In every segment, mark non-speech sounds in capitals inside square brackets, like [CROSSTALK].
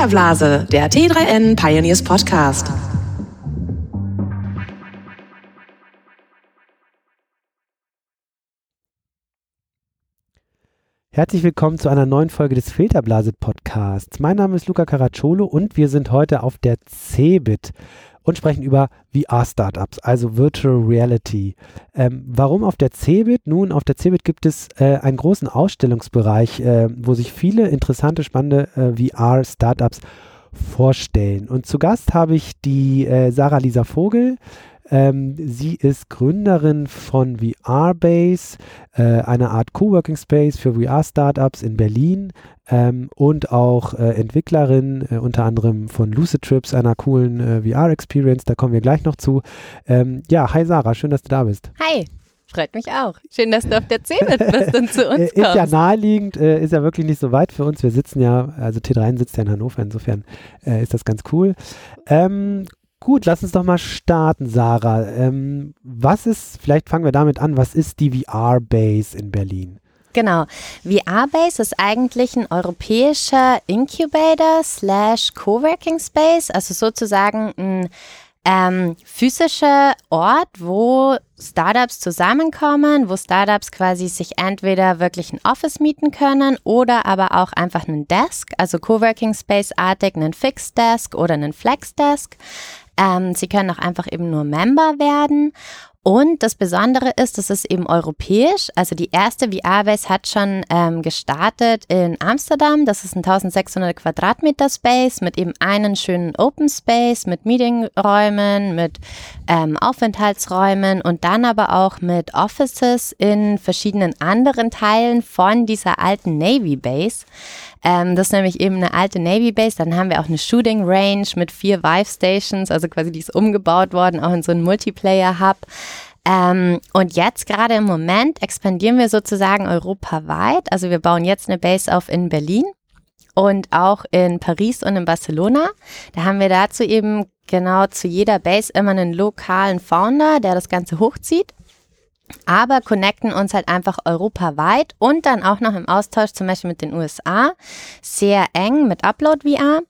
Filterblase, der T3N Pioneers Podcast. Herzlich willkommen zu einer neuen Folge des Filterblase Podcasts. Mein Name ist Luca Caracciolo und wir sind heute auf der CeBIT und sprechen über VR-Startups, also Virtual Reality. Ähm, warum auf der CeBIT? Nun, auf der CeBIT gibt es äh, einen großen Ausstellungsbereich, äh, wo sich viele interessante, spannende äh, VR-Startups vorstellen. Und zu Gast habe ich die äh, Sarah Lisa Vogel. Ähm, sie ist Gründerin von VRBase, äh, einer Art Coworking Space für VR-Startups in Berlin ähm, und auch äh, Entwicklerin äh, unter anderem von Lucid Trips, einer coolen äh, VR-Experience. Da kommen wir gleich noch zu. Ähm, ja, hi Sarah, schön, dass du da bist. Hi. Freut mich auch. Schön, dass du auf der 10 bist und zu [LAUGHS] uns kommst. Ist ja naheliegend, äh, ist ja wirklich nicht so weit für uns. Wir sitzen ja, also T3 sitzt ja in Hannover, insofern äh, ist das ganz cool. Ähm, Gut, lass uns doch mal starten, Sarah. Ähm, was ist, vielleicht fangen wir damit an, was ist die VR-Base in Berlin? Genau. VR-Base ist eigentlich ein europäischer Incubator slash Coworking Space, also sozusagen ein ähm, physischer Ort, wo Startups zusammenkommen, wo Startups quasi sich entweder wirklich ein Office mieten können oder aber auch einfach einen Desk, also Coworking Space-artig, einen Fixed Desk oder einen Flex Desk. Ähm, sie können auch einfach eben nur Member werden. Und das Besondere ist, es ist eben europäisch. Also die erste VR-Base hat schon ähm, gestartet in Amsterdam. Das ist ein 1600 Quadratmeter Space mit eben einen schönen Open Space, mit Meetingräumen, mit ähm, Aufenthaltsräumen und dann aber auch mit Offices in verschiedenen anderen Teilen von dieser alten Navy Base. Ähm, das ist nämlich eben eine alte Navy Base. Dann haben wir auch eine Shooting Range mit vier Vive Stations, also quasi die ist umgebaut worden, auch in so einen Multiplayer-Hub. Ähm, und jetzt gerade im Moment expandieren wir sozusagen europaweit. Also wir bauen jetzt eine Base auf in Berlin und auch in Paris und in Barcelona. Da haben wir dazu eben genau zu jeder Base immer einen lokalen Founder, der das Ganze hochzieht aber connecten uns halt einfach europaweit und dann auch noch im Austausch zum Beispiel mit den USA sehr eng mit Upload VR.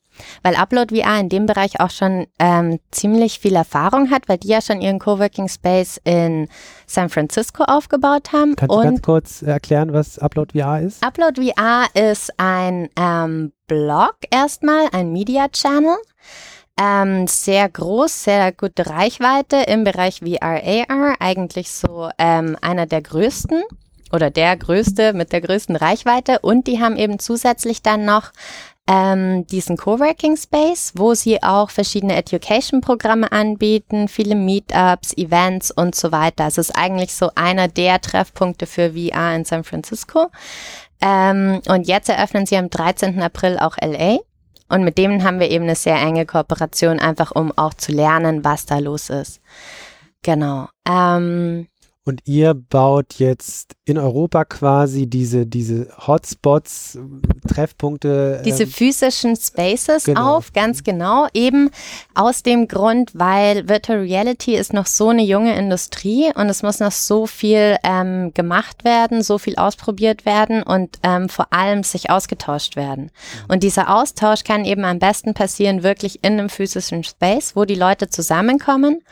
Weil Upload VR in dem Bereich auch schon ähm, ziemlich viel Erfahrung hat, weil die ja schon ihren Coworking Space in San Francisco aufgebaut haben. Kannst du ganz kurz erklären, was Upload VR ist? Upload VR ist ein ähm, Blog erstmal, ein Media Channel ähm, sehr groß, sehr gute Reichweite im Bereich VR, AR, eigentlich so ähm, einer der größten oder der größte mit der größten Reichweite und die haben eben zusätzlich dann noch ähm, diesen Coworking Space, wo sie auch verschiedene Education-Programme anbieten, viele Meetups, Events und so weiter. Es ist eigentlich so einer der Treffpunkte für VR in San Francisco. Ähm, und jetzt eröffnen sie am 13. April auch LA. Und mit denen haben wir eben eine sehr enge Kooperation, einfach um auch zu lernen, was da los ist. Genau. Ähm, und ihr baut jetzt in Europa quasi diese, diese Hotspots, Treffpunkte. Diese ähm, physischen Spaces genau. auf, ganz genau. Eben aus dem Grund, weil Virtual Reality ist noch so eine junge Industrie und es muss noch so viel ähm, gemacht werden, so viel ausprobiert werden und ähm, vor allem sich ausgetauscht werden. Mhm. Und dieser Austausch kann eben am besten passieren wirklich in einem physischen Space, wo die Leute zusammenkommen.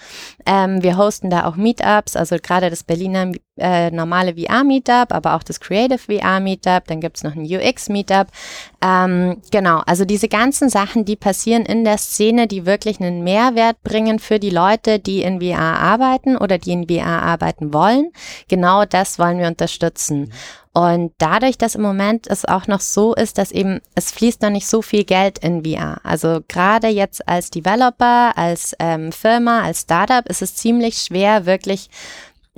Ähm, wir hosten da auch Meetups, also gerade das das Berliner äh, normale VR-Meetup, aber auch das Creative VR-Meetup, dann gibt es noch ein UX-Meetup. Ähm, genau, also diese ganzen Sachen, die passieren in der Szene, die wirklich einen Mehrwert bringen für die Leute, die in VR arbeiten oder die in VR arbeiten wollen. Genau das wollen wir unterstützen. Und dadurch, dass im Moment es auch noch so ist, dass eben es fließt noch nicht so viel Geld in VR. Also gerade jetzt als Developer, als ähm, Firma, als Startup ist es ziemlich schwer, wirklich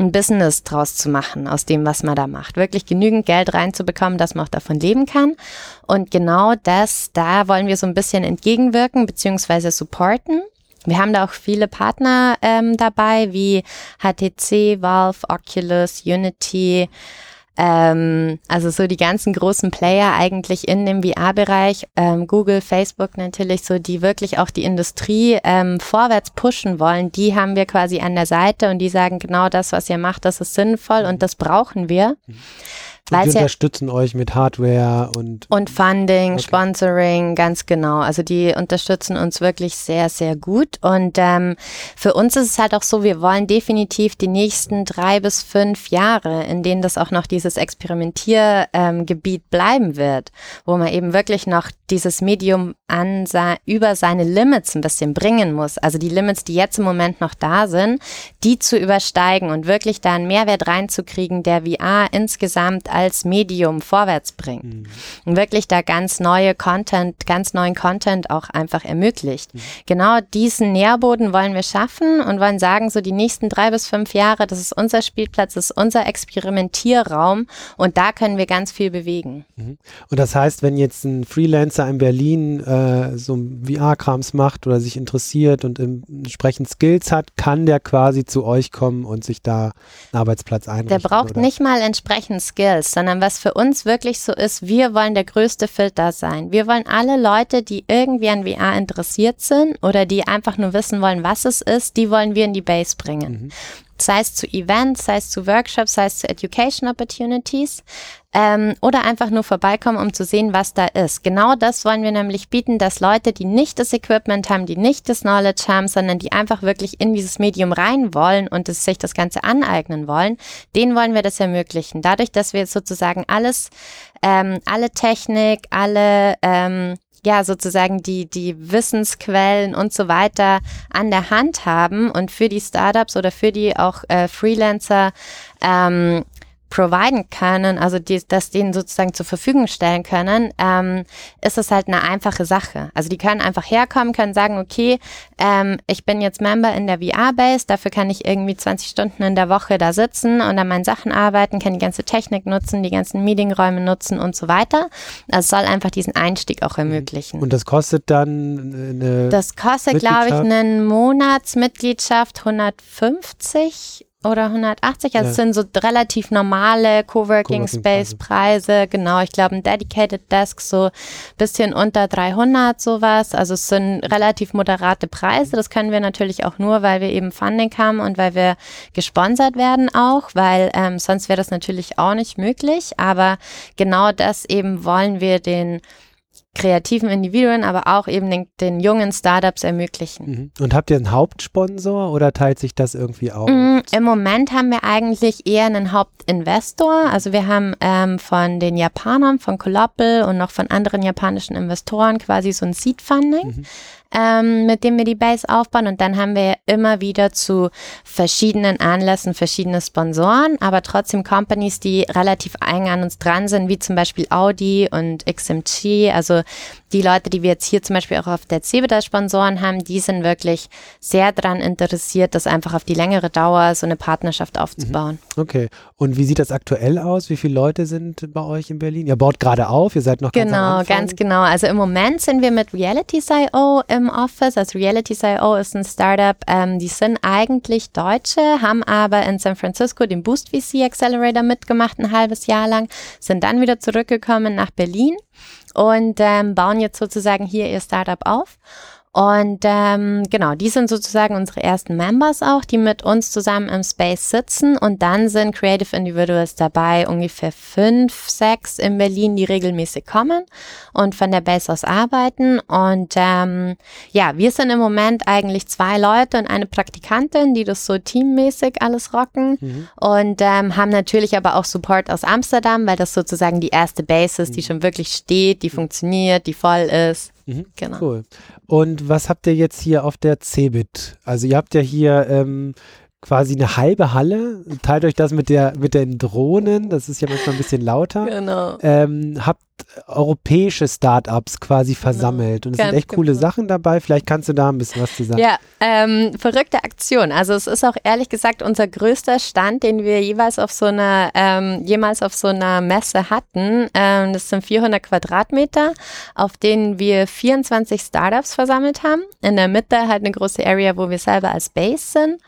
ein Business draus zu machen aus dem, was man da macht. Wirklich genügend Geld reinzubekommen, dass man auch davon leben kann. Und genau das, da wollen wir so ein bisschen entgegenwirken bzw. supporten. Wir haben da auch viele Partner ähm, dabei, wie HTC, Valve, Oculus, Unity, ähm, also so die ganzen großen Player eigentlich in dem VR-Bereich, ähm, Google, Facebook natürlich, so die wirklich auch die Industrie ähm, vorwärts pushen wollen, die haben wir quasi an der Seite und die sagen genau das, was ihr macht, das ist sinnvoll und das brauchen wir. Die Weil's ja unterstützen euch mit Hardware und und Funding, Okay. Sponsoring, ganz genau. Also die unterstützen uns wirklich sehr, sehr gut. Und ähm, für uns ist es halt auch so, wir wollen definitiv die nächsten drei bis fünf Jahre, in denen das auch noch dieses Experimentiergebiet ähm, bleiben wird, wo man eben wirklich noch dieses Medium an über seine Limits ein bisschen bringen muss. Also die Limits, die jetzt im Moment noch da sind, die zu übersteigen und wirklich da einen Mehrwert reinzukriegen, der VR insgesamt als Medium vorwärts bringt. Und wirklich da ganz neue Content, ganz neuen Content auch einfach ermöglicht. Genau diesen Nährboden wollen wir schaffen und wollen sagen, so die nächsten drei bis fünf Jahre, das ist unser Spielplatz, das ist unser Experimentierraum und da können wir ganz viel bewegen. Und das heißt, wenn jetzt ein Freelancer in Berlin äh, so VR-Krams macht oder sich interessiert und entsprechend Skills hat, kann der quasi zu euch kommen und sich da einen Arbeitsplatz einrichten. Der braucht oder? nicht mal entsprechend Skills, sondern was für uns wirklich so ist, wir wollen der größte Filter sein. Wir wollen alle Leute, die irgendwie an VR interessiert sind oder die einfach nur wissen wollen, was es ist, die wollen wir in die Base bringen. Sei es zu Events, sei es zu Workshops, sei es zu Education Opportunities ähm, oder einfach nur vorbeikommen, um zu sehen, was da ist. Genau das wollen wir nämlich bieten, dass Leute, die nicht das Equipment haben, die nicht das Knowledge haben, sondern die einfach wirklich in dieses Medium rein wollen und es, sich das Ganze aneignen wollen, denen wollen wir das ermöglichen. Dadurch, dass wir sozusagen alles, ähm, alle Technik, alle ähm, ja, sozusagen die, die Wissensquellen und so weiter an der Hand haben und für die Startups oder für die auch äh, Freelancer ähm, providen können, also die, das denen sozusagen zur Verfügung stellen können, ähm, ist es halt eine einfache Sache. Also die können einfach herkommen, können sagen, okay, ähm, ich bin jetzt Member in der VR-Base, dafür kann ich irgendwie 20 Stunden in der Woche da sitzen und an meinen Sachen arbeiten, kann die ganze Technik nutzen, die ganzen Meetingräume nutzen und so weiter. Also es soll einfach diesen Einstieg auch ermöglichen. Und das kostet dann eine. Das kostet, glaube ich, eine Monatsmitgliedschaft 150 oder 180. Also Ja. es sind so relativ normale Coworking Coworking Space Preise. Genau, ich glaube ein Dedicated Desk so bisschen unter 300 sowas. Also es sind relativ moderate Preise. Das können wir natürlich auch nur, weil wir eben Funding haben und weil wir gesponsert werden auch, weil ähm, sonst wäre das natürlich auch nicht möglich. Aber genau das eben wollen wir den kreativen Individuen, aber auch eben den, den jungen Startups ermöglichen. Mhm. Und habt ihr einen Hauptsponsor oder teilt sich das irgendwie auf? Mm, Im Moment haben wir eigentlich eher einen Hauptinvestor. Also wir haben ähm, von den Japanern, von Colopel und noch von anderen japanischen Investoren quasi so ein Seed Funding. Ähm, mit dem wir die Base aufbauen. Und dann haben wir immer wieder zu verschiedenen Anlässen verschiedene Sponsoren, aber trotzdem Companies, die relativ eng an uns dran sind, wie zum Beispiel Audi und XMG, also die Leute, die wir jetzt hier zum Beispiel auch auf der CeBIT Sponsoren haben, die sind wirklich sehr daran interessiert, das einfach auf die längere Dauer so eine Partnerschaft aufzubauen. Okay. Und wie sieht das aktuell aus? Wie viele Leute sind bei euch in Berlin? Ihr baut gerade auf, ihr seid noch ganz Genau, ganz genau. Also im Moment sind wir mit Realities.io im Office. Also Realities.io ist ein Startup, ähm, die sind eigentlich Deutsche, haben aber in San Francisco den Boost VC Accelerator mitgemacht ein halbes Jahr lang, sind dann wieder zurückgekommen nach Berlin und ähm, bauen jetzt sozusagen hier ihr Startup auf. Und ähm, genau, die sind sozusagen unsere ersten Members auch, die mit uns zusammen im Space sitzen. Und dann sind Creative Individuals dabei, ungefähr fünf, sechs in Berlin, die regelmäßig kommen und von der Base aus arbeiten. Und ähm, ja, wir sind im Moment eigentlich zwei Leute und eine Praktikantin, die das so teammäßig alles rocken. Und ähm, haben natürlich aber auch Support aus Amsterdam, weil das sozusagen die erste Base ist, die schon wirklich steht, die funktioniert, die voll ist. Mhm. Genau. Cool. Und was habt ihr jetzt hier auf der Cebit? Also ihr habt ja hier ähm, quasi eine halbe Halle. Teilt euch das mit der mit den Drohnen. Das ist ja manchmal ein bisschen lauter. Genau. Ähm, habt europäische Startups quasi versammelt und es sind echt coole genau. Sachen dabei. Vielleicht kannst du da ein bisschen was zu sagen. Ja, ähm, verrückte Aktion. Also es ist auch ehrlich gesagt unser größter Stand, den wir jeweils auf so einer, ähm, jemals auf so einer Messe hatten. Ähm, das sind 400 Quadratmeter, auf denen wir 24 Startups versammelt haben. In der Mitte halt eine große Area, wo wir selber als Base sind.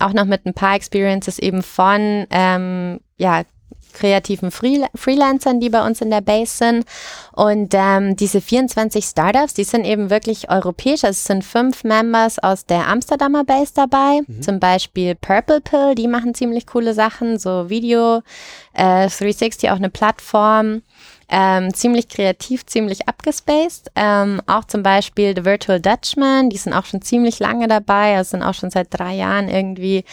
Auch noch mit ein paar Experiences eben von, ähm, ja, kreativen Free Freelancern, die bei uns in der Base sind. Und ähm, diese 24 Startups, die sind eben wirklich europäisch. Also es sind fünf Members aus der Amsterdamer Base dabei. Mhm. Zum Beispiel Purple Pill, die machen ziemlich coole Sachen, so Video, äh, 360 auch eine Plattform. Ähm, ziemlich kreativ, ziemlich abgespaced. Ähm, auch zum Beispiel The Virtual Dutchman, die sind auch schon ziemlich lange dabei, also sind auch schon seit drei Jahren irgendwie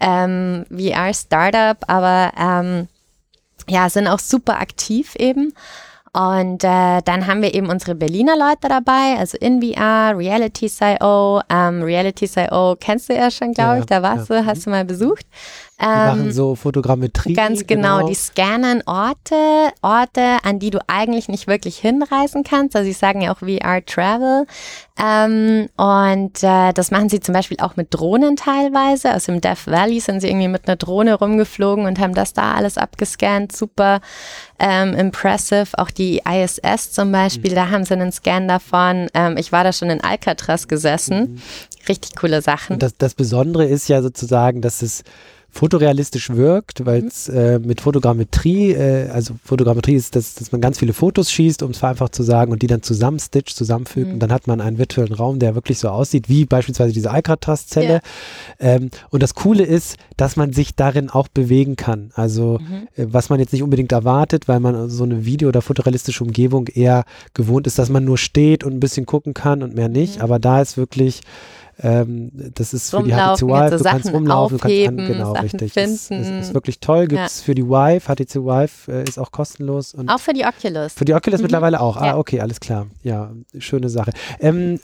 ähm, VR-Startup, aber ähm, ja, sind auch super aktiv eben. Und äh, dann haben wir eben unsere Berliner Leute dabei, also InVR, Reality.io. Ähm, Reality.io kennst du ja schon, glaube ja, ich, da warst ja. du, hast du mal besucht. Die machen ähm, so Fotogrammetrie. Ganz genau, genau, die scannen Orte, Orte, an die du eigentlich nicht wirklich hinreisen kannst. Also sie sagen ja auch VR Travel. Ähm, und äh, das machen sie zum Beispiel auch mit Drohnen teilweise. Also im Death Valley sind sie irgendwie mit einer Drohne rumgeflogen und haben das da alles abgescannt. Super ähm, impressive. Auch die ISS zum Beispiel, mhm. da haben sie einen Scan davon. Ähm, ich war da schon in Alcatraz gesessen. Mhm. Richtig coole Sachen. Das, das Besondere ist ja sozusagen, dass es fotorealistisch wirkt, weil es mhm. äh, mit Fotogrammetrie, äh, also Fotogrammetrie ist, dass, dass man ganz viele Fotos schießt, um es vereinfacht zu sagen, und die dann zusammenstitcht, zusammenfügt mhm. und dann hat man einen virtuellen Raum, der wirklich so aussieht, wie beispielsweise diese Alcatraz-Zelle. Ja. Ähm, und das Coole ist, dass man sich darin auch bewegen kann. Also mhm. äh, was man jetzt nicht unbedingt erwartet, weil man so eine Video- oder fotorealistische Umgebung eher gewohnt ist, dass man nur steht und ein bisschen gucken kann und mehr nicht. Mhm. Aber da ist wirklich ähm, das ist für die HTC Vive, du Sachen kannst rumlaufen, aufheben, du kannst an, genau, Sachen richtig. Finden. Das, das, ist wirklich toll. Gibt es ja. für die Vive, HTC Vive äh, ist auch kostenlos. Und auch für die Oculus. Für die Oculus mhm. mittlerweile auch. Ah, okay, alles klar. Ja, schöne Sache. Ähm,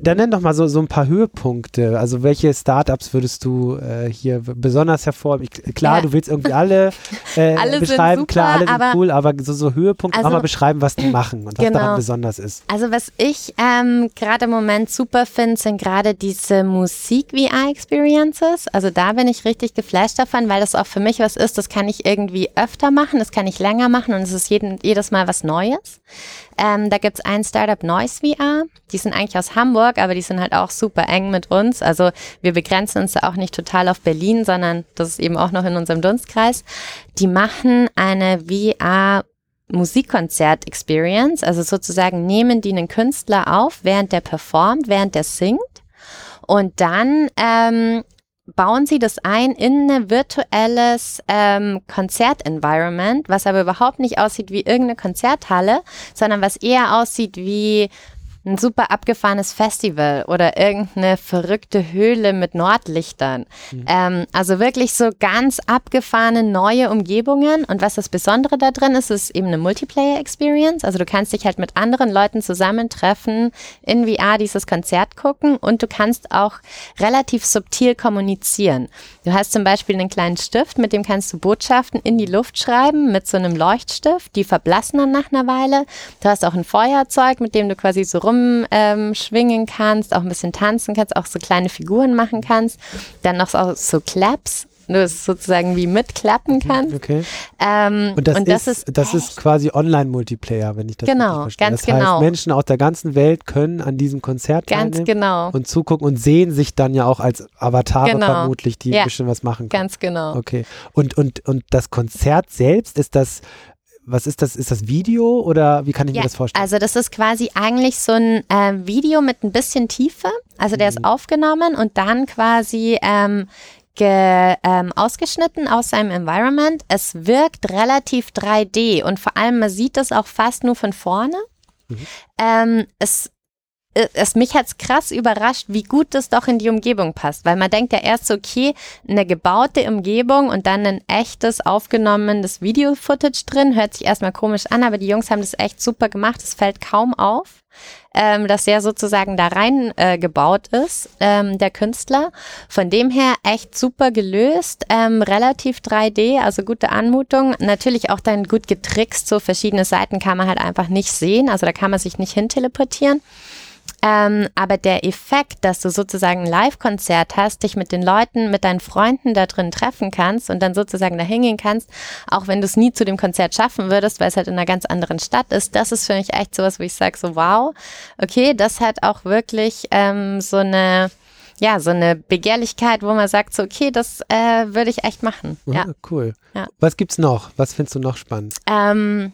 dann nenn doch mal so, so ein paar Höhepunkte. Also welche Startups würdest du äh, hier besonders hervorheben? Klar, ja. du willst irgendwie alle, [LAUGHS] äh, alle beschreiben, super, klar, alle sind cool, aber so, so Höhepunkte also, mal beschreiben, was die machen und was genau. daran besonders ist. Also was ich ähm, gerade im Moment super finde, sind gerade diese Musik-VR-Experiences. Also da bin ich richtig geflasht davon, weil das auch für mich was ist, das kann ich irgendwie öfter machen, das kann ich länger machen und es ist jeden, jedes Mal was Neues. Ähm, da gibt es ein Startup Noise VR. Die sind eigentlich aus Hamburg, aber die sind halt auch super eng mit uns. Also wir begrenzen uns auch nicht total auf Berlin, sondern das ist eben auch noch in unserem Dunstkreis. Die machen eine VR Musikkonzert-Experience, also sozusagen nehmen die einen Künstler auf, während der performt, während der singt. Und dann ähm, bauen sie das ein in ein virtuelles ähm, Konzertenvironment, was aber überhaupt nicht aussieht wie irgendeine Konzerthalle, sondern was eher aussieht wie ein super abgefahrenes Festival oder irgendeine verrückte Höhle mit Nordlichtern. Mhm. Ähm, also wirklich so ganz abgefahrene neue Umgebungen. Und was das Besondere da drin ist, ist eben eine Multiplayer-Experience. Also du kannst dich halt mit anderen Leuten zusammentreffen, in VR dieses Konzert gucken und du kannst auch relativ subtil kommunizieren. Du hast zum Beispiel einen kleinen Stift, mit dem kannst du Botschaften in die Luft schreiben mit so einem Leuchtstift. Die verblassen dann nach einer Weile. Du hast auch ein Feuerzeug, mit dem du quasi so rum rumschwingen ähm, kannst, auch ein bisschen tanzen kannst, auch so kleine Figuren machen kannst. Dann noch so, so Claps, du es sozusagen wie mitklappen kannst. Okay. Ähm, und das, und das ist, ist, das ist quasi Online-Multiplayer, wenn ich das genau, verstehe. Ganz das heißt, genau. Menschen aus der ganzen Welt können an diesem Konzert ganz genau. und zugucken und sehen sich dann ja auch als Avatare genau. vermutlich, die ja. ein bisschen was machen können. Ganz genau. Okay. Und, und, und das Konzert selbst, ist das was ist das? Ist das Video oder wie kann ich ja, mir das vorstellen? Also das ist quasi eigentlich so ein äh, Video mit ein bisschen Tiefe. Also der mhm. ist aufgenommen und dann quasi ähm, ge, ähm, ausgeschnitten aus seinem Environment. Es wirkt relativ 3D und vor allem man sieht das auch fast nur von vorne. Mhm. Ähm, es es mich hat's krass überrascht, wie gut das doch in die Umgebung passt, weil man denkt ja erst so, okay, eine gebaute Umgebung und dann ein echtes aufgenommenes Video-Footage drin, hört sich erstmal komisch an, aber die Jungs haben das echt super gemacht, es fällt kaum auf, ähm, dass er sozusagen da rein äh, gebaut ist, ähm, der Künstler. Von dem her echt super gelöst, ähm, relativ 3D, also gute Anmutung, natürlich auch dann gut getrickst, so verschiedene Seiten kann man halt einfach nicht sehen, also da kann man sich nicht hin teleportieren. Ähm, aber der Effekt, dass du sozusagen ein Live-Konzert hast, dich mit den Leuten, mit deinen Freunden da drin treffen kannst und dann sozusagen da hingehen kannst, auch wenn du es nie zu dem Konzert schaffen würdest, weil es halt in einer ganz anderen Stadt ist, das ist für mich echt sowas, wo ich sage so, wow, okay, das hat auch wirklich ähm, so eine ja, so eine Begehrlichkeit, wo man sagt, so, okay, das äh, würde ich echt machen. Ja, Ah, cool. Ja. Was gibt's noch? Was findest du noch spannend? Ähm,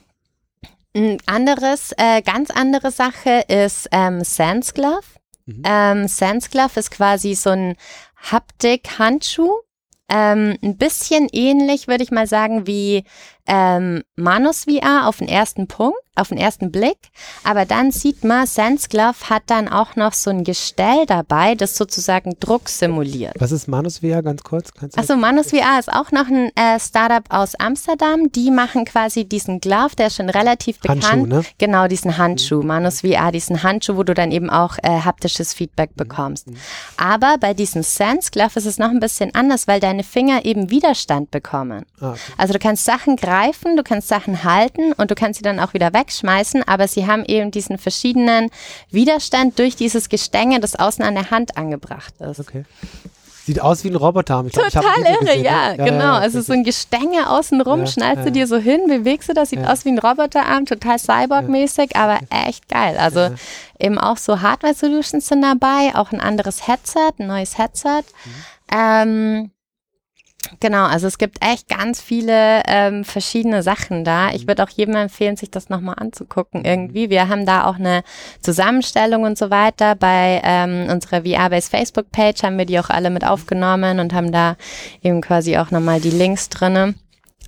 ein anderes, äh, ganz andere Sache ist ähm, Sans Glove. Mhm. Ähm, Sans Glove ist quasi so ein Haptik-Handschuh. Ähm, ein bisschen ähnlich, würde ich mal sagen, wie ähm, Manus VR auf den ersten Punkt, auf den ersten Blick. Aber dann sieht man, Sans Glove hat dann auch noch so ein Gestell dabei, das sozusagen Druck simuliert. Was ist Manus VR ganz kurz? Achso, Manus VR ist auch noch ein äh, Startup aus Amsterdam. Die machen quasi diesen Glove, der ist schon relativ bekannt. Handschuh, ne? Genau, diesen Handschuh, Manus VR, diesen Handschuh, wo du dann eben auch äh, haptisches Mhm. Feedback bekommst. Aber bei diesem Sense Glove ist es noch ein bisschen anders, weil deine Finger eben Widerstand bekommen. Ah, okay. Also du kannst Sachen greifen, du kannst Sachen halten und du kannst sie dann auch wieder wegschmeißen, aber sie haben eben diesen verschiedenen Widerstand durch dieses Gestänge, das außen an der Hand angebracht ist. okay. Sieht aus wie ein Roboterarm. Ich glaub, ich Total irre, gesehen, ja, ne? genau. ja, also so ein Gestänge außenrum, Ja, schnallst ja. du dir so hin, bewegst du das, sieht Ja. aus wie ein Roboterarm, total Cyborg-mäßig, aber echt geil. Also Ja. eben auch so Hardware-Solutions sind dabei, auch ein anderes Headset, ein neues Headset. Mhm. Ähm, Genau, also es gibt echt ganz viele ähm, verschiedene Sachen da. Mhm. Ich würde auch jedem empfehlen, sich das nochmal anzugucken irgendwie. Wir haben da auch eine Zusammenstellung und so weiter. Bei ähm, unserer VR-Base Facebook-Page haben wir die auch alle mit aufgenommen und haben da eben quasi auch nochmal die Links drinne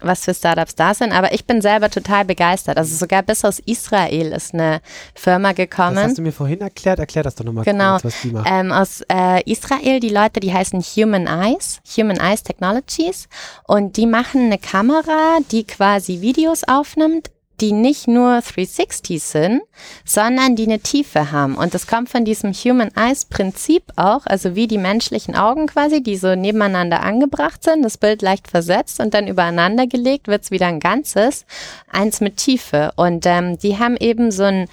was für Startups da sind. Aber ich bin selber total begeistert. Also sogar bis aus Israel ist eine Firma Das gekommen. hast du mir vorhin erklärt. Erklär das doch nochmal Genau. kurz, was die machen. Ähm, aus äh, Israel, die Leute, die heißen Human Eyes, Human Eyes Technologies. Und die machen eine Kamera, die quasi Videos aufnimmt, die nicht nur 360 sind, sondern die eine Tiefe haben. Und das kommt von diesem Human Eyes Prinzip auch, also wie die menschlichen Augen quasi, die so nebeneinander angebracht sind, das Bild leicht versetzt und dann übereinander gelegt, wird es wieder ein Ganzes, eins mit Tiefe. Und ähm, die haben eben so ein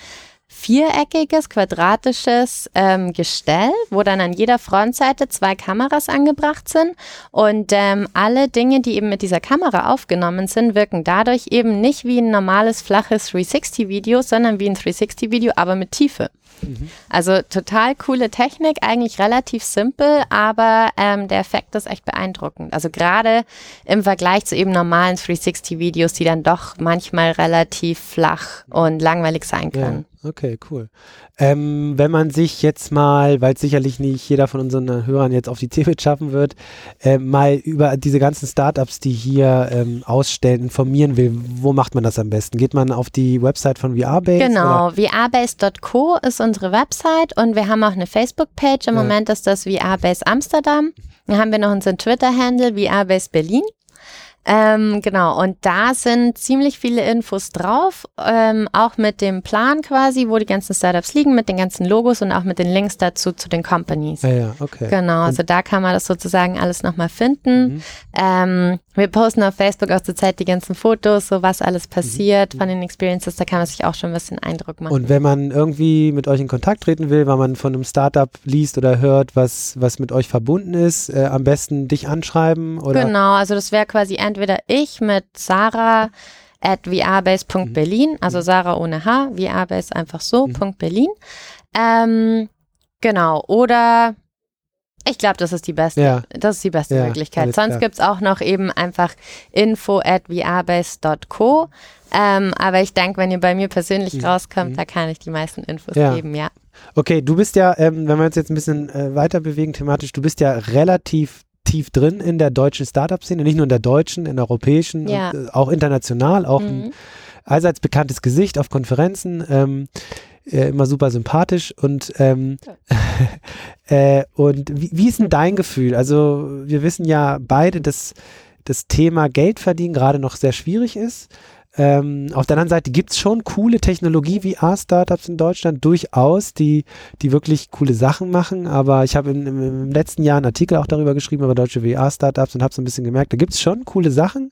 viereckiges, quadratisches ähm, Gestell, wo dann an jeder Frontseite zwei Kameras angebracht sind. Und ähm, alle Dinge, die eben mit dieser Kamera aufgenommen sind, wirken dadurch eben nicht wie ein normales, flaches 360-Video, sondern wie ein 360-Video, aber mit Tiefe. Also total coole Technik, eigentlich relativ simpel, aber ähm, der Effekt ist echt beeindruckend. Also gerade im Vergleich zu eben normalen 360-Videos, die dann doch manchmal relativ flach und langweilig sein können. Ja, okay, cool. Ähm, wenn man sich jetzt mal, weil sicherlich nicht jeder von unseren Hörern jetzt auf die CeBIT schaffen wird, äh, mal über diese ganzen Startups, die hier ähm, ausstellen, informieren will, wo macht man das am besten? Geht man auf die Website von VRBase? Genau, vrbase.co ist unsere Website und wir haben auch eine Facebook-Page. Im Ja. Moment ist das VRbase Amsterdam. Dann haben wir noch unseren Twitter-Handle VRbase Berlin. Ähm, genau, und da sind ziemlich viele Infos drauf, ähm, auch mit dem Plan quasi, wo die ganzen Startups liegen, mit den ganzen Logos und auch mit den Links dazu zu den Companies. Ja, ja, okay. Genau, also da kann man das sozusagen alles nochmal finden. Mhm. Ähm, wir posten auf Facebook auch zurzeit die ganzen Fotos, so was alles passiert von den Experiences, da kann man sich auch schon ein bisschen Eindruck machen. Mhm. Und wenn man irgendwie mit euch in Kontakt treten will, weil man von einem Startup liest oder hört, was, was mit euch verbunden ist, äh, am besten dich anschreiben oder Genau, also das wäre quasi entweder ich mit Sarah at vrbase.berlin, also Sarah ohne H, vrbase einfach so, Mhm. Punkt Berlin. Ähm, genau, oder ich glaube, das ist die beste, Ja. das ist die beste Ja, Möglichkeit. Sonst gibt es auch noch eben einfach info at vrbase.co. Ähm, aber ich denke, wenn ihr bei mir persönlich Mhm. rauskommt, Mhm. da kann ich die meisten Infos Ja. geben, ja. Okay, du bist ja, ähm, wenn wir uns jetzt ein bisschen äh, weiter bewegen thematisch, du bist ja relativ tief drin in der deutschen Startup-Szene, nicht nur in der deutschen, in der europäischen, Ja. und, äh, auch international, auch ein Mhm. allseits bekanntes Gesicht auf Konferenzen, ähm, äh, immer super sympathisch und ähm, [LAUGHS] äh, und wie, wie ist denn dein Gefühl? Also wir wissen ja beide, dass das Thema Geld verdienen gerade noch sehr schwierig ist. Ähm, auf der anderen Seite gibt es schon coole Technologie VR-Startups in Deutschland, durchaus, die, die wirklich coole Sachen machen. Aber ich habe im letzten Jahr einen Artikel auch darüber geschrieben, über deutsche VR-Startups und habe so ein bisschen gemerkt, da gibt es schon coole Sachen.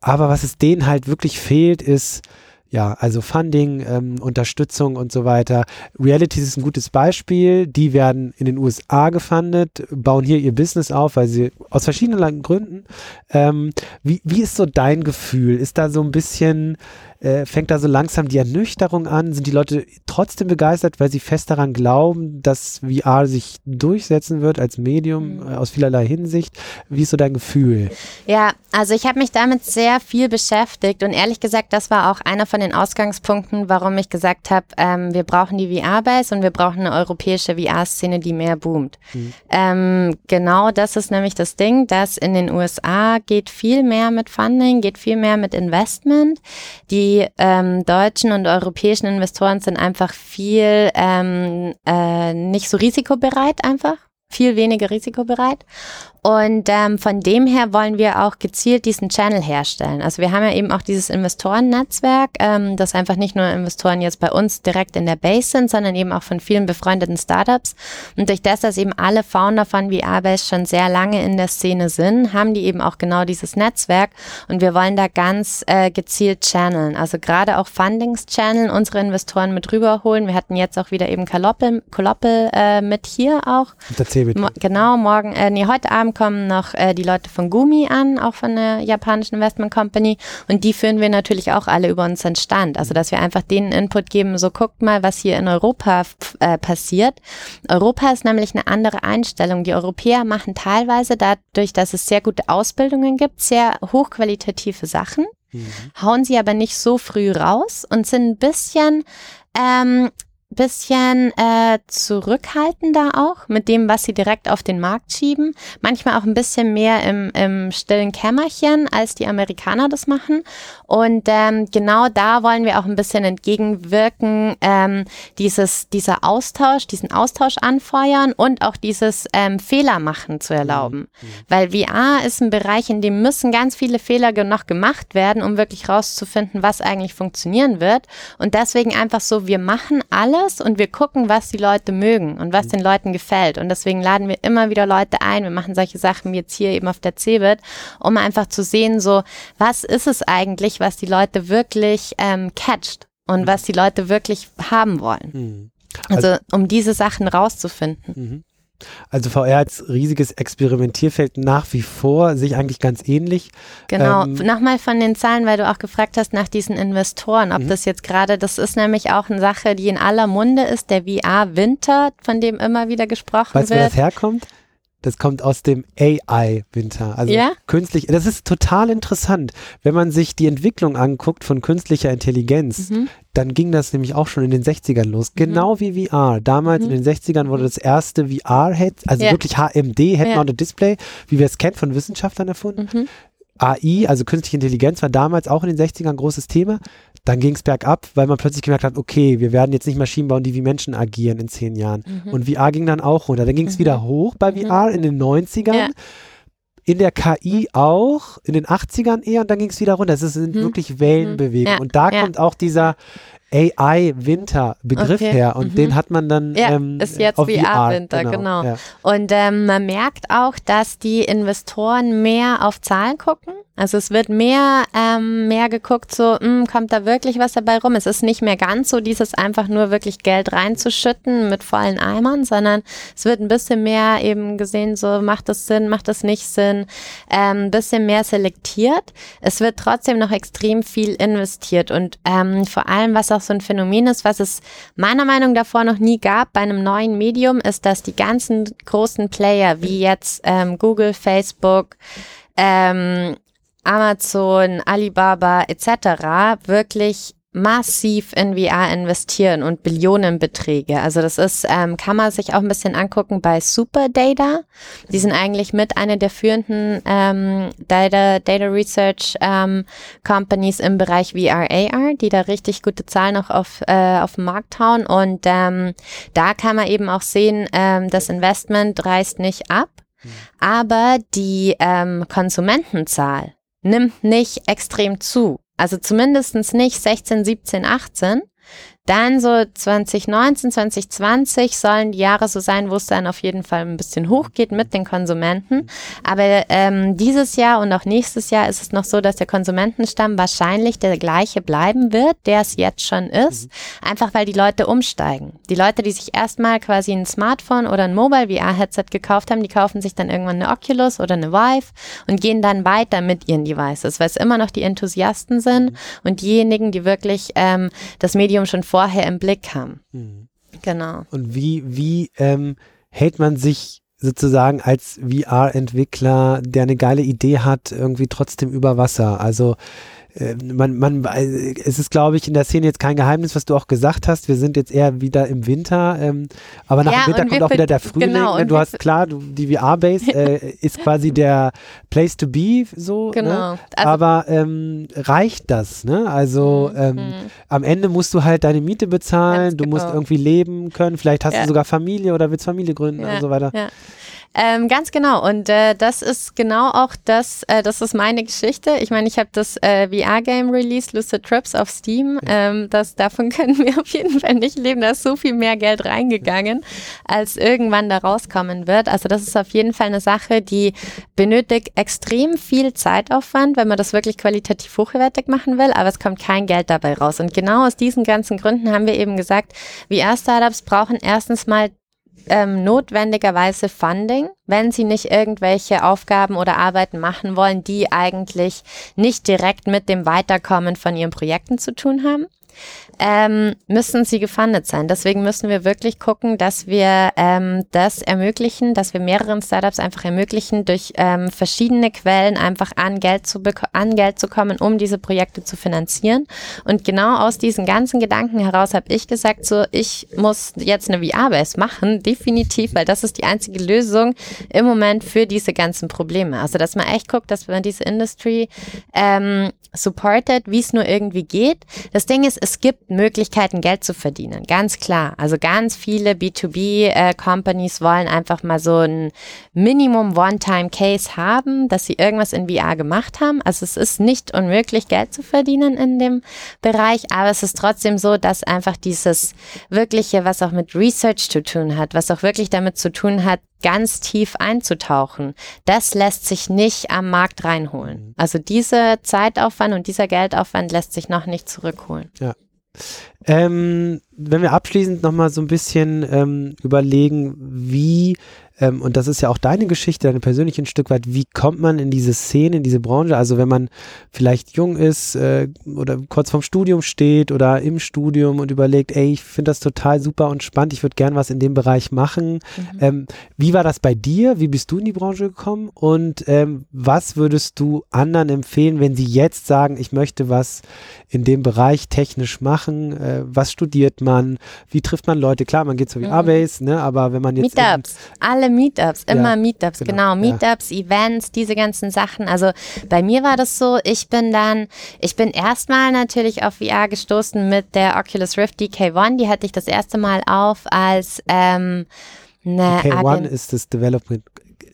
Aber was es denen halt wirklich fehlt, ist, ja, also Funding, ähm, Unterstützung und so weiter. Realities ist ein gutes Beispiel. Die werden in den USA gefundet, bauen hier ihr Business auf, weil sie aus verschiedenen Gründen. Ähm, wie, wie ist so dein Gefühl? Ist da so ein bisschen Äh, fängt da so langsam die Ernüchterung an? Sind die Leute trotzdem begeistert, weil sie fest daran glauben, dass VR sich durchsetzen wird als Medium Mhm. äh, aus vielerlei Hinsicht? Wie ist so dein Gefühl? Ja, also ich habe mich damit sehr viel beschäftigt und ehrlich gesagt, das war auch einer von den Ausgangspunkten, warum ich gesagt habe, ähm, wir brauchen die VR-Base und wir brauchen eine europäische VR-Szene, die mehr boomt. Ähm, genau das ist nämlich das Ding, dass in den USA geht viel mehr mit Funding, geht viel mehr mit Investment. Die ähm, deutschen und europäischen Investoren sind einfach viel ähm, äh, nicht so risikobereit einfach viel weniger risikobereit. Und ähm, von dem her wollen wir auch gezielt diesen Channel herstellen. Also wir haben ja eben auch dieses Investorennetzwerk, ähm, das einfach nicht nur Investoren jetzt bei uns direkt in der Base sind, sondern eben auch von vielen befreundeten Startups. Und durch das, dass eben alle Founder von VR-Base schon sehr lange in der Szene sind, haben die eben auch genau dieses Netzwerk. Und wir wollen da ganz äh, gezielt channeln. Also gerade auch Fundings channeln, unsere Investoren mit rüberholen. Wir hatten jetzt auch wieder eben Kaloppel, Kaloppel äh, mit hier auch. Bitte. Mo genau, morgen, äh, nee, heute Abend kommen noch äh, die Leute von Gumi an, auch von der japanischen Investment Company. Und die führen wir natürlich auch alle über unseren Stand. Also, dass wir einfach denen Input geben, so guckt mal, was hier in Europa äh, passiert. Europa ist nämlich eine andere Einstellung. Die Europäer machen teilweise dadurch, dass es sehr gute Ausbildungen gibt, sehr hochqualitative Sachen, hauen sie aber nicht so früh raus und sind ein bisschen ähm, bisschen äh, zurückhaltender auch mit dem, was sie direkt auf den Markt schieben. Manchmal auch ein bisschen mehr im, im stillen Kämmerchen, als die Amerikaner das machen. Und ähm, genau da wollen wir auch ein bisschen entgegenwirken, ähm, dieses, dieser Austausch, diesen Austausch anfeuern und auch dieses ähm, Fehler machen zu erlauben. Weil VR ist ein Bereich, in dem müssen ganz viele Fehler noch gemacht werden, um wirklich rauszufinden, was eigentlich funktionieren wird. Und deswegen einfach so, wir machen alles und wir gucken, was die Leute mögen und was den Leuten gefällt. Und deswegen laden wir immer wieder Leute ein. Wir machen solche Sachen wie jetzt hier eben auf der CeBIT, um einfach zu sehen, so, was ist es eigentlich, was die Leute wirklich ähm, catcht und was die Leute wirklich haben wollen. Mhm. Also, um diese Sachen rauszufinden. Mhm. Also VR als riesiges Experimentierfeld nach wie vor, sich eigentlich ganz ähnlich. Genau, Ähm, nochmal von den Zahlen, weil du auch gefragt hast nach diesen Investoren, ob das jetzt gerade, das ist nämlich auch eine Sache, die in aller Munde ist, der VR-Winter, von dem immer wieder gesprochen Weißt du, wo wird. das herkommt? Das kommt aus dem AI-Winter. Also Ja? künstlich, das ist total interessant. Wenn man sich die Entwicklung anguckt von künstlicher Intelligenz, Mhm. dann ging das nämlich auch schon in den 60ern los. Genau wie VR. Damals in den 60ern wurde das erste VR-Head, also Mhm. Ja. wirklich HMD, Head Ja. Display, wie wir es kennen, von Wissenschaftlern erfunden. Mhm. AI, also künstliche Intelligenz, war damals auch in den 60ern ein großes Thema. Dann ging es bergab, weil man plötzlich gemerkt hat, okay, wir werden jetzt nicht Maschinen bauen, die wie Menschen agieren in zehn Jahren. Mhm. Und VR ging dann auch runter. Dann ging es wieder hoch bei VR in den 90ern. Ja. In der KI auch, in den 80ern eher und dann ging es wieder runter. Es sind Mhm. wirklich Wellenbewegungen. Ja, Und da kommt auch dieser AI-Winter-Begriff Okay, her und mhm. den hat man dann Ja, ähm, ist jetzt VR-Winter, genau. Ja. Und ähm, man merkt auch, dass die Investoren mehr auf Zahlen gucken. Also es wird mehr, ähm, mehr geguckt, so, hm, kommt da wirklich was dabei rum? Es ist nicht mehr ganz so dieses einfach nur wirklich Geld reinzuschütten mit vollen Eimern, sondern es wird ein bisschen mehr eben gesehen, so macht das Sinn, macht das nicht Sinn, ähm, ein bisschen mehr selektiert. Es wird trotzdem noch extrem viel investiert und ähm, vor allem, was auch so ein Phänomen ist, was es meiner Meinung nach davor noch nie gab bei einem neuen Medium, ist, dass die ganzen großen Player wie jetzt ähm, Google, Facebook, ähm, Amazon, Alibaba etc. wirklich massiv in VR investieren und Billionenbeträge. Also das ist, ähm, kann man sich auch ein bisschen angucken bei Superdata. Die sind eigentlich mit einer der führenden ähm, Data, Data Research ähm, Companies im Bereich VR, AR, die da richtig gute Zahlen auch auf, äh, auf den Markt hauen. Und ähm, da kann man eben auch sehen, ähm, das Investment reißt nicht ab, aber die ähm, Konsumentenzahl nimmt nicht extrem zu. Also zumindestens nicht 16, 17, 18, Dann so 2019, 2020 sollen die Jahre so sein, wo es dann auf jeden Fall ein bisschen hochgeht mit den Konsumenten. Aber ähm, dieses Jahr und auch nächstes Jahr ist es noch so, dass der Konsumentenstamm wahrscheinlich der gleiche bleiben wird, der es jetzt schon ist. Mhm. Einfach weil die Leute umsteigen. Die Leute, die sich erstmal quasi ein Smartphone oder ein Mobile VR-Headset gekauft haben, die kaufen sich dann irgendwann eine Oculus oder eine Vive und gehen dann weiter mit ihren Devices, weil es immer noch die Enthusiasten sind mhm. und diejenigen, die wirklich ähm, das Medium schon vorher im Blick haben. Mhm. Genau. Und wie, wie ähm, hält man sich sozusagen als VR-Entwickler, der eine geile Idee hat, irgendwie trotzdem über Wasser? Also man, man, äh, es ist, glaube ich, in der Szene jetzt kein Geheimnis, was du auch gesagt hast. Wir sind jetzt eher wieder im Winter, ähm, aber nach ja, dem Winter kommt auch wieder der Frühling. Genau, ne? Du hast klar, du, die VR-Base äh, [LAUGHS] ist quasi der Place to be, so. Ne? Genau. Ne? Also, aber ähm, reicht das? Ne? Also mhm, ähm, am Ende musst du halt deine Miete bezahlen, du genau. musst irgendwie leben können. Vielleicht hast ja. du sogar Familie oder willst Familie gründen ja, und so weiter. Ähm, ganz genau. Und äh, das ist genau auch das, äh, das ist meine Geschichte. Ich meine, ich habe das äh, VR-Game released, Lucid Trips auf Steam. Ähm, das, davon [LAUGHS] können wir auf jeden Fall nicht leben. Da ist so viel mehr Geld reingegangen, als irgendwann da rauskommen wird. Also das ist auf jeden Fall eine Sache, die benötigt extrem viel Zeitaufwand, wenn man das wirklich qualitativ hochwertig machen will, aber es kommt kein Geld dabei raus. Und genau aus diesen ganzen Gründen haben wir eben gesagt, VR-Startups brauchen erstens mal ähm, notwendigerweise Funding, wenn sie nicht irgendwelche Aufgaben oder Arbeiten machen wollen, die eigentlich nicht direkt mit dem Weiterkommen von ihren Projekten zu tun haben ähm, müssen sie gefundet sein. Deswegen müssen wir wirklich gucken, dass wir ähm, das ermöglichen, dass wir mehreren Startups einfach ermöglichen, durch ähm, verschiedene Quellen einfach an Geld, zu an Geld zu kommen, um diese Projekte zu finanzieren. Und genau aus diesen ganzen Gedanken heraus habe ich gesagt, so ich muss jetzt eine VR-Base machen, definitiv, weil das ist die einzige Lösung im Moment für diese ganzen Probleme. Also dass man echt guckt, dass man diese Industry ähm, supported, wie es nur irgendwie geht. Das Ding ist, es gibt Möglichkeiten, Geld zu verdienen, ganz klar. Also ganz viele B2B-Companies äh, wollen einfach mal so ein Minimum One-Time-Case haben, dass sie irgendwas in VR gemacht haben. Also es ist nicht unmöglich, Geld zu verdienen in dem Bereich, aber es ist trotzdem so, dass einfach dieses wirkliche, was auch mit Research zu tun hat, was auch wirklich damit zu tun hat, ganz tief einzutauchen, das lässt sich nicht am Markt reinholen. Mhm. Also dieser Zeitaufwand und dieser Geldaufwand lässt sich noch nicht zurückholen. Ja. Ähm, wenn wir abschließend nochmal so ein bisschen ähm, überlegen, wie ähm, und das ist ja auch deine Geschichte, deine persönliche ein Stück weit, wie kommt man in diese Szene, in diese Branche? Also wenn man vielleicht jung ist äh, oder kurz vorm Studium steht oder im Studium und überlegt, ey, ich finde das total super und spannend, ich würde gern was in dem Bereich machen. Mhm. Ähm, wie war das bei dir? Wie bist du in die Branche gekommen? Und ähm, was würdest du anderen empfehlen, wenn sie jetzt sagen, ich möchte was in dem Bereich technisch machen? Äh, was studiert man? Wie trifft man Leute? Klar, man geht zur VR-Base, mhm. ne? aber wenn man jetzt... Meetups, alle alle Meetups, immer ja, Meetups, genau. genau. Meetups, ja. Events, diese ganzen Sachen. Also bei mir war das so, ich bin dann, ich bin erstmal natürlich auf VR gestoßen mit der Oculus Rift DK1. Die hatte ich das erste Mal auf als ähm, eine DK1 ist das Development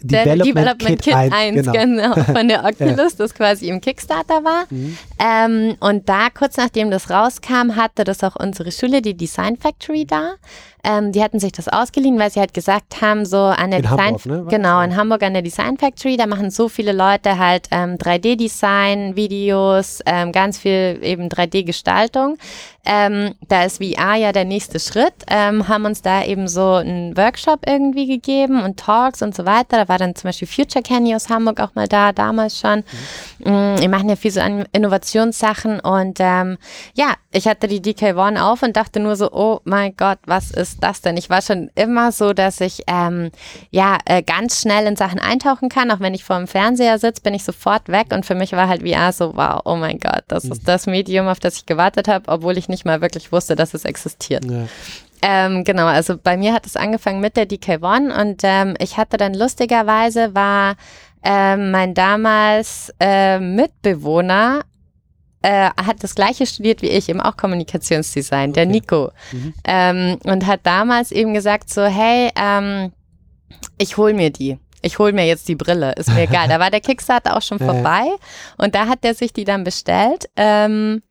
Development, Development Kit, Kit 1, 1 genau. genau. von der [LAUGHS] Oculus, das quasi im Kickstarter war. Mhm. Ähm, und da, kurz nachdem das rauskam, hatte das auch unsere Schule, die Design Factory da. Ähm, die hatten sich das ausgeliehen, weil sie halt gesagt haben, so an der in Design, Hamburg, ne? genau, in Hamburg an der Design Factory, da machen so viele Leute halt ähm, 3D-Design, Videos, ähm, ganz viel eben 3D-Gestaltung. Ähm, da ist VR ja der nächste Schritt, ähm, haben uns da eben so einen Workshop irgendwie gegeben und Talks und so weiter. Da war dann zum Beispiel Future Candy aus Hamburg auch mal da, damals schon. Mhm. Mm, wir machen ja viel so an Innovationssachen und ähm, ja, ich hatte die DK1 auf und dachte nur so, oh mein Gott, was ist ist das denn? Ich war schon immer so, dass ich ähm, ja äh, ganz schnell in Sachen eintauchen kann. Auch wenn ich vor dem Fernseher sitze, bin ich sofort weg. Und für mich war halt VR so, wow, oh mein Gott, das mhm. ist das Medium, auf das ich gewartet habe, obwohl ich nicht mal wirklich wusste, dass es existiert. Ja. Ähm, genau, also bei mir hat es angefangen mit der DK1 und ähm, ich hatte dann lustigerweise war ähm, mein damals äh, Mitbewohner äh, hat das gleiche studiert wie ich, eben auch Kommunikationsdesign, okay. der Nico. Mhm. Ähm, und hat damals eben gesagt so, hey, ähm, ich hol mir die. Ich hol mir jetzt die Brille, ist mir egal. [LAUGHS] Da war der Kickstarter auch schon vorbei und da hat er sich die dann bestellt. Ähm,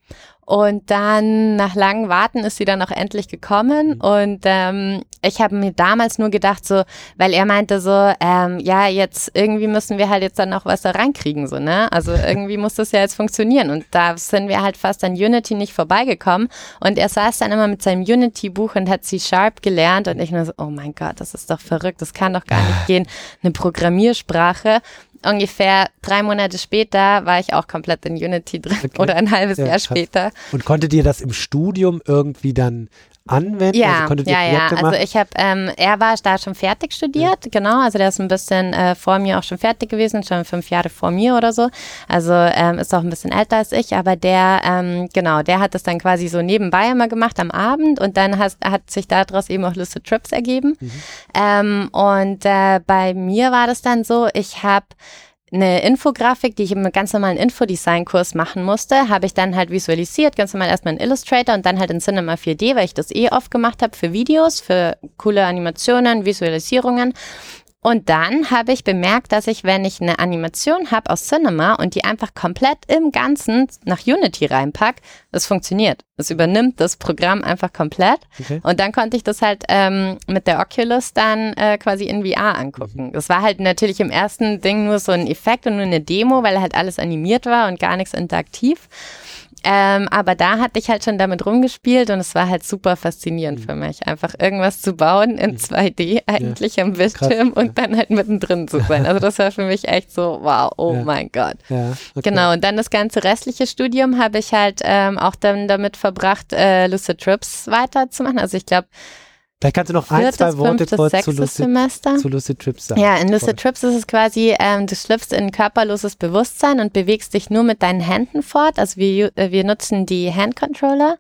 Und dann nach langem Warten ist sie dann auch endlich gekommen. Mhm. Und ähm, ich habe mir damals nur gedacht, so, weil er meinte so, ähm, ja, jetzt irgendwie müssen wir halt jetzt dann auch was da reinkriegen, so, ne? Also [LAUGHS] irgendwie muss das ja jetzt funktionieren. Und da sind wir halt fast an Unity nicht vorbeigekommen. Und er saß dann immer mit seinem Unity-Buch und hat C-Sharp gelernt. Und ich nur so, oh mein Gott, das ist doch verrückt, das kann doch gar nicht [LAUGHS] gehen. Eine Programmiersprache ungefähr drei Monate später war ich auch komplett in Unity drin Okay. oder ein halbes Ja, Jahr später. Und konntet ihr das im Studium irgendwie dann anwenden? Ja, also ja, ja. Also ich habe, ähm, er war da schon fertig studiert, genau. Also der ist ein bisschen äh, vor mir auch schon fertig gewesen, schon fünf Jahre vor mir oder so. Also ähm, ist auch ein bisschen älter als ich, aber der, ähm, genau, der hat das dann quasi so nebenbei immer gemacht am Abend und dann has, hat sich daraus eben auch Lucid Trips ergeben. Ähm, und äh, bei mir war das dann so, ich habe eine Infografik, die ich im ganz normalen Infodesign-Kurs machen musste, habe ich dann halt visualisiert, ganz normal erstmal in Illustrator und dann halt in Cinema 4D, weil ich das eh oft gemacht habe für Videos, für coole Animationen, Visualisierungen. Und dann habe ich bemerkt, dass ich, wenn ich eine Animation habe aus Cinema und die einfach komplett im Ganzen nach Unity reinpack, das funktioniert. Es übernimmt das Programm einfach komplett. Okay. Und dann konnte ich das halt ähm, mit der Oculus dann äh, quasi in VR angucken. Das war halt natürlich im ersten Ding nur so ein Effekt und nur eine Demo, weil halt alles animiert war und gar nichts interaktiv. Ähm, aber da hatte ich halt schon damit rumgespielt und es war halt super faszinierend für mich, einfach irgendwas zu bauen in 2D eigentlich am Bildschirm und dann halt mittendrin zu sein. Also das war für mich echt so, wow, oh Ja. mein Gott. ja, okay. Genau, und dann das ganze restliche Studium habe ich halt ähm, auch dann damit verbracht, äh, Lucid Trips weiterzumachen. Also ich glaube, Vielleicht kannst du noch ein, zwei Worte kurz zu Lucid, Semester. zu Lucid Trips sagen. Ja, in Lucid Trips ist es quasi, ähm, du schlüpfst in körperloses Bewusstsein und bewegst dich nur mit deinen Händen fort. Also wir, äh, wir nutzen die Handcontroller.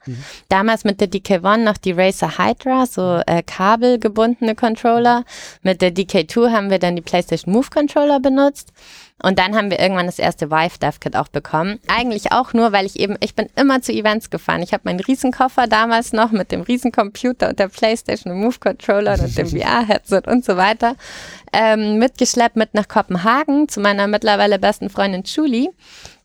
Damals mit der DK1 noch die Razer Hydra, so äh, kabelgebundene Controller. Mit der DK2 haben wir dann die PlayStation Move Controller benutzt. Und dann haben wir irgendwann das erste Vive Dev Kit auch bekommen. Eigentlich auch nur, weil ich eben, ich bin immer zu Events gefahren. Ich habe meinen Riesenkoffer damals noch mit dem Riesencomputer und der PlayStation Move Controller und dem [LAUGHS] VR-Headset und so weiter ähm, mitgeschleppt mit nach Kopenhagen zu meiner mittlerweile besten Freundin Julie.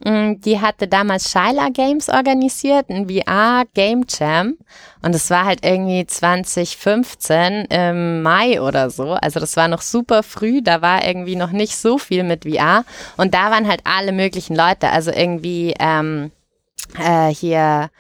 Mm, Die hatte damals Shyla Games organisiert, ein VR Game Jam. Und es war halt irgendwie 2015 im Mai oder so. Also das war noch super früh. Da war irgendwie noch nicht so viel mit VR. Und da waren halt alle möglichen Leute. Also irgendwie ähm, äh, hier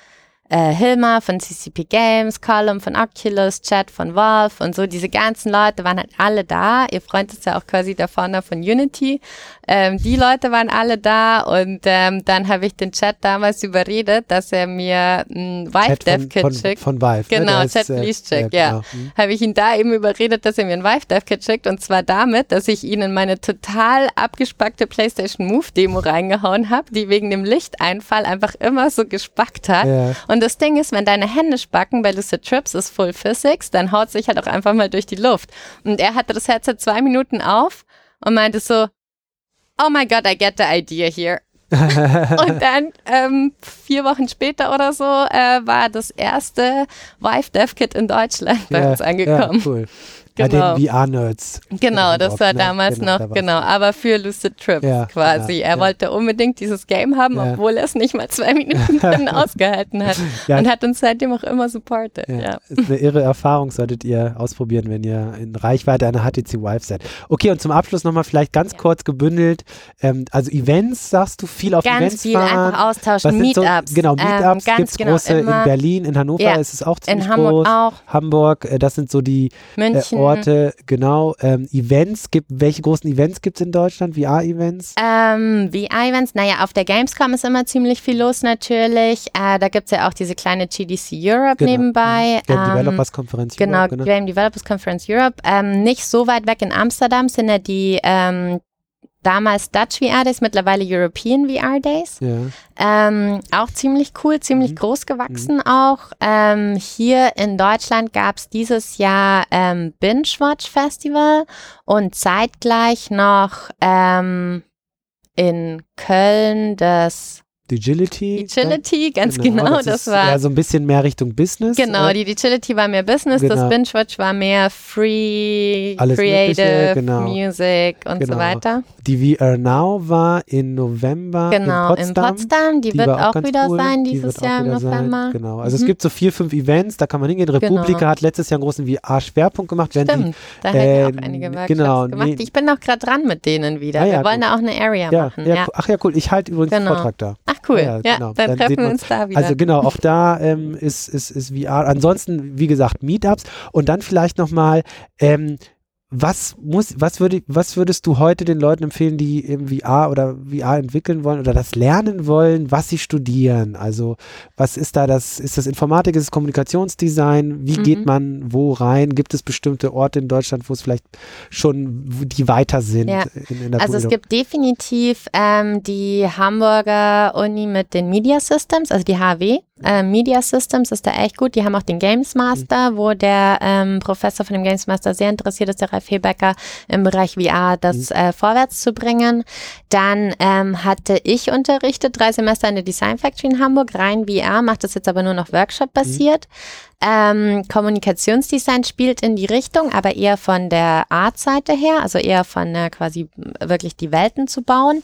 äh, Hilmar von CCP Games, Column von Oculus, Chat von Valve und so. Diese ganzen Leute waren halt alle da. Ihr Freund ist ja auch quasi der Founder von Unity. Ähm, die Leute waren alle da und ähm, dann habe ich den Chat damals überredet, dass er mir ein Vive Chat Dev von, Kit von, schickt. von Vive. ne? Genau, Der Chat Please Check, ja. genau. Hm. Habe ich ihn da eben überredet, dass er mir ein Vive Dev Kit schickt und zwar damit, dass ich ihn in meine total abgespackte PlayStation Move Demo reingehauen habe, die wegen dem Lichteinfall einfach immer so gespackt hat. Ja. Und das Ding ist, wenn deine Hände spacken bei Lucid Trips ist Full Physics, dann haut sich halt auch einfach mal durch die Luft. Und er hatte das Headset zwei Minuten auf und meinte so, oh my God, I get the idea here. [LAUGHS] und dann ähm, vier Wochen später oder so äh, war das erste Vive Dev Kit in Deutschland bei ja, uns angekommen. Ja, cool. Genau. Bei den VR-Nerds. Genau, das war damals Genau, da noch, war's. genau, aber für Lucid Trips Ja, quasi. ja, er ja. wollte unbedingt dieses Game haben, obwohl er es nicht mal zwei Minuten [LAUGHS] drin ausgehalten hat. Und hat uns seitdem auch immer supportet. Ja. Ist eine irre Erfahrung, solltet ihr ausprobieren, wenn ihr in Reichweite einer HTC Vive seid. Okay, und zum Abschluss nochmal vielleicht ganz kurz gebündelt. Ähm, also Events, sagst du, viel auf Ganz Events viel fahren. einfach austauschen, Meetups. So, genau, ähm, Meetups ganz gibt es genau, große in Berlin, in Hannover ist es auch ziemlich in Hamburg groß. auch, Hamburg, äh, das sind so die äh, München. Orte, genau. Ähm, Events, gibt, welche großen Events gibt es in Deutschland? VR-Events? Ähm, VR-Events, naja, auf der Gamescom ist immer ziemlich viel los natürlich. Äh, da gibt es ja auch diese kleine GDC Europe Genau. nebenbei. Game Ähm, Developers Konferenz. Genau, Europe, Game Developers Conference Europe. Ähm, nicht so weit weg in Amsterdam sind ja die ähm, damals Dutch VR Days, mittlerweile European VR Days. Ja. Ähm, auch ziemlich cool, ziemlich Mhm. groß gewachsen auch. Ähm, hier in Deutschland gab es dieses Jahr ähm, Binge Watch Festival und zeitgleich noch ähm, in Köln das Digility. Digility, ganz genau. genau das, das war ja so ein bisschen mehr Richtung Business. Genau, äh, die Digility war mehr Business, genau. das Binge-Watch war mehr Free, Alles Creative, genau. Music und genau. so weiter. Die VR Now war in November genau, in Potsdam. in Potsdam. Die, die wird auch, auch wieder cool. sein dieses Jahr im November. Sein. Genau, also mhm. es gibt so vier, fünf Events, da kann man hingehen. Republika genau. hat letztes Jahr einen großen VR-Schwerpunkt gemacht. Stimmt, die, da äh, hätten auch einige Workshops genau, gemacht. Nee. Ich bin noch gerade dran mit denen wieder. Ah, ja, Wir wollen cool. da auch eine Area ja, machen. Ja, ach ja, cool. Ich halte übrigens einen genau. Vortrag da. Ach cool, ja, genau. dann, dann treffen wir uns da wieder. Also genau, auch da ähm, ist, ist, ist VR. Ansonsten, wie gesagt, Meetups und dann vielleicht nochmal, ähm, was muss, was würde, was würdest du heute den Leuten empfehlen, die im VR oder VR entwickeln wollen oder das lernen wollen, was sie studieren? Also, was ist da das, ist das Informatik, ist es Kommunikationsdesign? Wie mhm. geht man wo rein? Gibt es bestimmte Orte in Deutschland, wo es vielleicht schon, die weiter sind ja. in, in Also, es gibt definitiv ähm, die Hamburger Uni mit den Media Systems, also die HW. Äh, Media Systems ist da echt gut. Die haben auch den Games Master, mhm. wo der ähm, Professor von dem Games Master sehr interessiert ist, der Ralf Hebecker, im Bereich VR das mhm. äh, vorwärts zu bringen. Dann ähm, hatte ich unterrichtet drei Semester in der Design Factory in Hamburg, rein VR, macht das jetzt aber nur noch Workshop-basiert. Mhm. Ähm, Kommunikationsdesign spielt in die Richtung, aber eher von der Art-Seite her, also eher von äh, quasi wirklich die Welten zu bauen.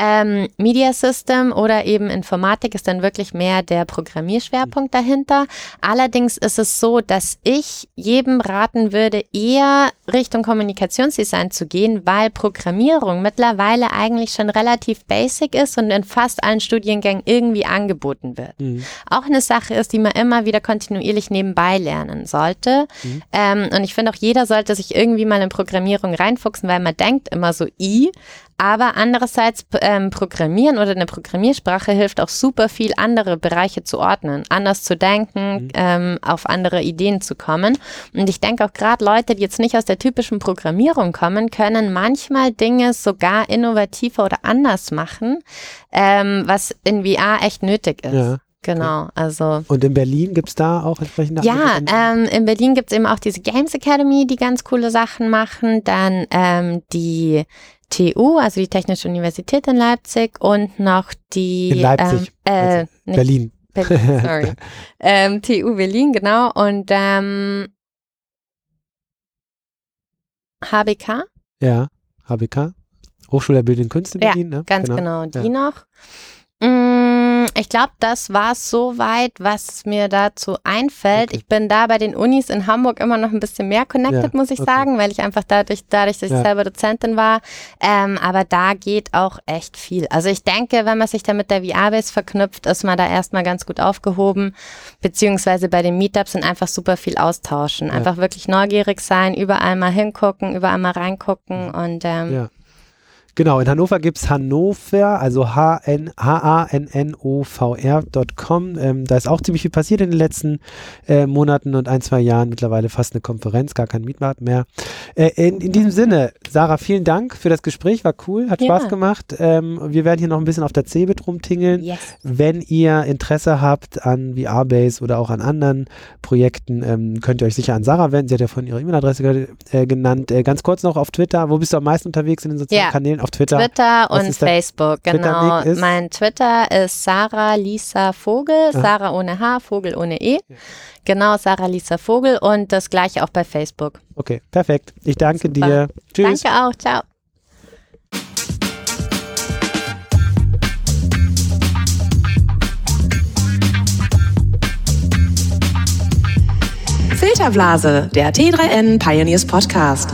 Ähm, Media System oder eben Informatik ist dann wirklich mehr der Programmierschwerpunkt dahinter. Allerdings ist es so, dass ich jedem raten würde, eher Richtung Kommunikationsdesign zu gehen, weil Programmierung mittlerweile eigentlich schon relativ basic ist und in fast allen Studiengängen irgendwie angeboten wird. Mhm. Auch eine Sache ist, die man immer wieder kontinuierlich nebenbei lernen sollte. Mhm. Ähm, und ich finde auch jeder sollte sich irgendwie mal in Programmierung reinfuchsen, weil man denkt immer so i, aber andererseits ähm, Programmieren oder eine Programmiersprache hilft auch super viel, andere Bereiche zu ordnen, anders zu denken, mhm. ähm, auf andere Ideen zu kommen. Und ich denke auch gerade Leute, die jetzt nicht aus der typischen Programmierung kommen, können manchmal Dinge sogar innovativer oder anders machen, ähm, was in VR echt nötig ist. Ja. Genau, also. Und in Berlin gibt es da auch entsprechende Ja, ähm, in Berlin gibt es eben auch diese Games Academy, die ganz coole Sachen machen. Dann ähm, die TU, also die Technische Universität in Leipzig und noch die in Leipzig, ähm, äh, also Berlin. Berlin, sorry. [LAUGHS] ähm, TU Berlin, genau. Und ähm, HBK? Ja, HBK. Hochschule der Bildenden Künste Berlin, ja, ne? Ganz genau, genau die ja. noch. Ich glaube, das war soweit, was mir dazu einfällt. Okay. Ich bin da bei den Unis in Hamburg immer noch ein bisschen mehr connected, ja, muss ich okay. sagen, weil ich einfach dadurch, dadurch dass ich ja. selber Dozentin war. Ähm, aber da geht auch echt viel. Also ich denke, wenn man sich da mit der VR-Base verknüpft, ist man da erstmal ganz gut aufgehoben. Beziehungsweise bei den Meetups sind einfach super viel austauschen. Ja. Einfach wirklich neugierig sein, überall mal hingucken, überall mal reingucken und ähm. Genau, in Hannover gibt es Hannover, also H-A-N-N-O-V-R.com. Ähm, da ist auch ziemlich viel passiert in den letzten äh, Monaten und ein, zwei Jahren. Mittlerweile fast eine Konferenz, gar kein Meetup mehr. Äh, in, in, diesem Sinne, Sarah, vielen Dank für das Gespräch, war cool, hat ja. Spaß gemacht. Ähm, wir werden hier noch ein bisschen auf der Cebit rumtingeln. Yes. Wenn ihr Interesse habt an VR-Base oder auch an anderen Projekten, ähm, könnt ihr euch sicher an Sarah wenden. Sie hat ja von ihrer E-Mail-Adresse äh, genannt. Äh, ganz kurz noch auf Twitter. Wo bist du am meisten unterwegs in den sozialen ja. Kanälen? Auf Twitter. Twitter und Facebook, genau. Twitter mein Twitter ist Sarah Lisa Vogel, Aha. Sarah ohne H, Vogel ohne E. Ja. Genau, Sarah Lisa Vogel und das gleiche auch bei Facebook. Okay, perfekt. Ich danke Super. dir. Tschüss. Danke auch. Ciao. Filterblase, der T3N Pioneers Podcast.